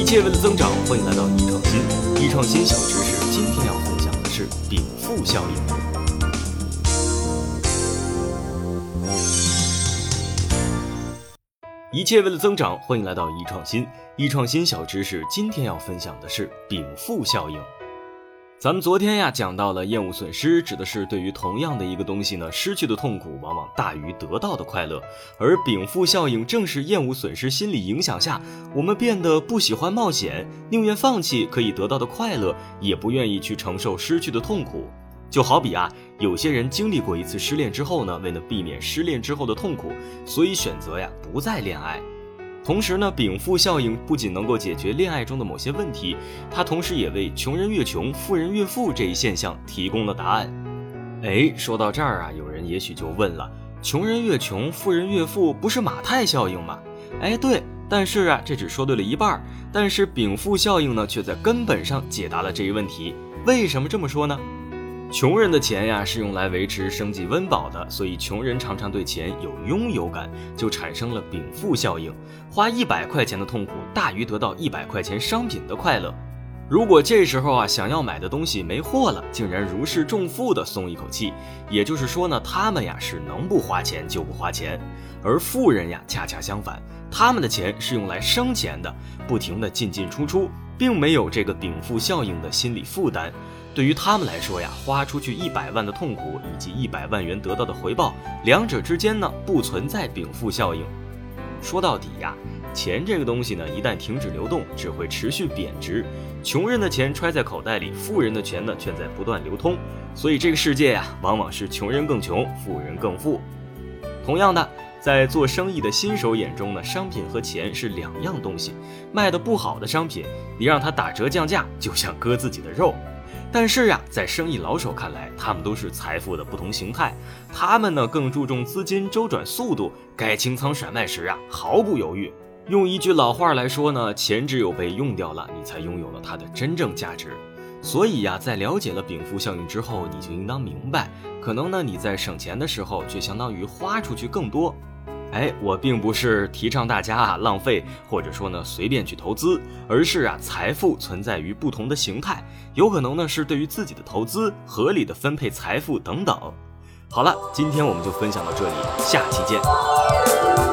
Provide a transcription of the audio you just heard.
一切为了增长，欢迎来到易创新。易创新小知识，今天要分享的是禀赋效应。一切为了增长，欢迎来到易创新。易创新小知识，今天要分享的是禀赋效应。咱们昨天呀讲到了厌恶损失，指的是对于同样的一个东西呢，失去的痛苦往往大于得到的快乐。而禀赋效应正是厌恶损失心理影响下，我们变得不喜欢冒险，宁愿放弃可以得到的快乐，也不愿意去承受失去的痛苦。就好比啊，有些人经历过一次失恋之后呢，为了避免失恋之后的痛苦，所以选择呀不再恋爱。同时呢，禀赋效应不仅能够解决恋爱中的某些问题，它同时也为“穷人越穷，富人越富”这一现象提供了答案。哎，说到这儿啊，有人也许就问了：“穷人越穷，富人越富，不是马太效应吗？”哎，对，但是啊，这只说对了一半。但是禀赋效应呢，却在根本上解答了这一问题。为什么这么说呢？穷人的钱呀是用来维持生计温饱的，所以穷人常常对钱有拥有感，就产生了禀赋效应。花一百块钱的痛苦大于得到一百块钱商品的快乐。如果这时候啊想要买的东西没货了，竟然如释重负的松一口气。也就是说呢，他们呀是能不花钱就不花钱，而富人呀恰恰相反，他们的钱是用来生钱的，不停的进进出出，并没有这个禀赋效应的心理负担。对于他们来说呀，花出去一百万的痛苦以及一百万元得到的回报，两者之间呢不存在禀赋效应。说到底呀，钱这个东西呢，一旦停止流动，只会持续贬值。穷人的钱揣在口袋里，富人的钱呢却在不断流通。所以这个世界呀，往往是穷人更穷，富人更富。同样的，在做生意的新手眼中呢，商品和钱是两样东西。卖的不好的商品，你让他打折降价，就像割自己的肉。但是呀，在生意老手看来，他们都是财富的不同形态。他们呢更注重资金周转速度，该清仓甩卖时啊毫不犹豫。用一句老话来说呢，钱只有被用掉了，你才拥有了它的真正价值。所以呀，在了解了禀赋效应之后，你就应当明白，可能呢你在省钱的时候，却相当于花出去更多。哎，我并不是提倡大家啊浪费，或者说呢随便去投资，而是啊财富存在于不同的形态，有可能呢是对于自己的投资合理的分配财富等等。好了，今天我们就分享到这里，下期见。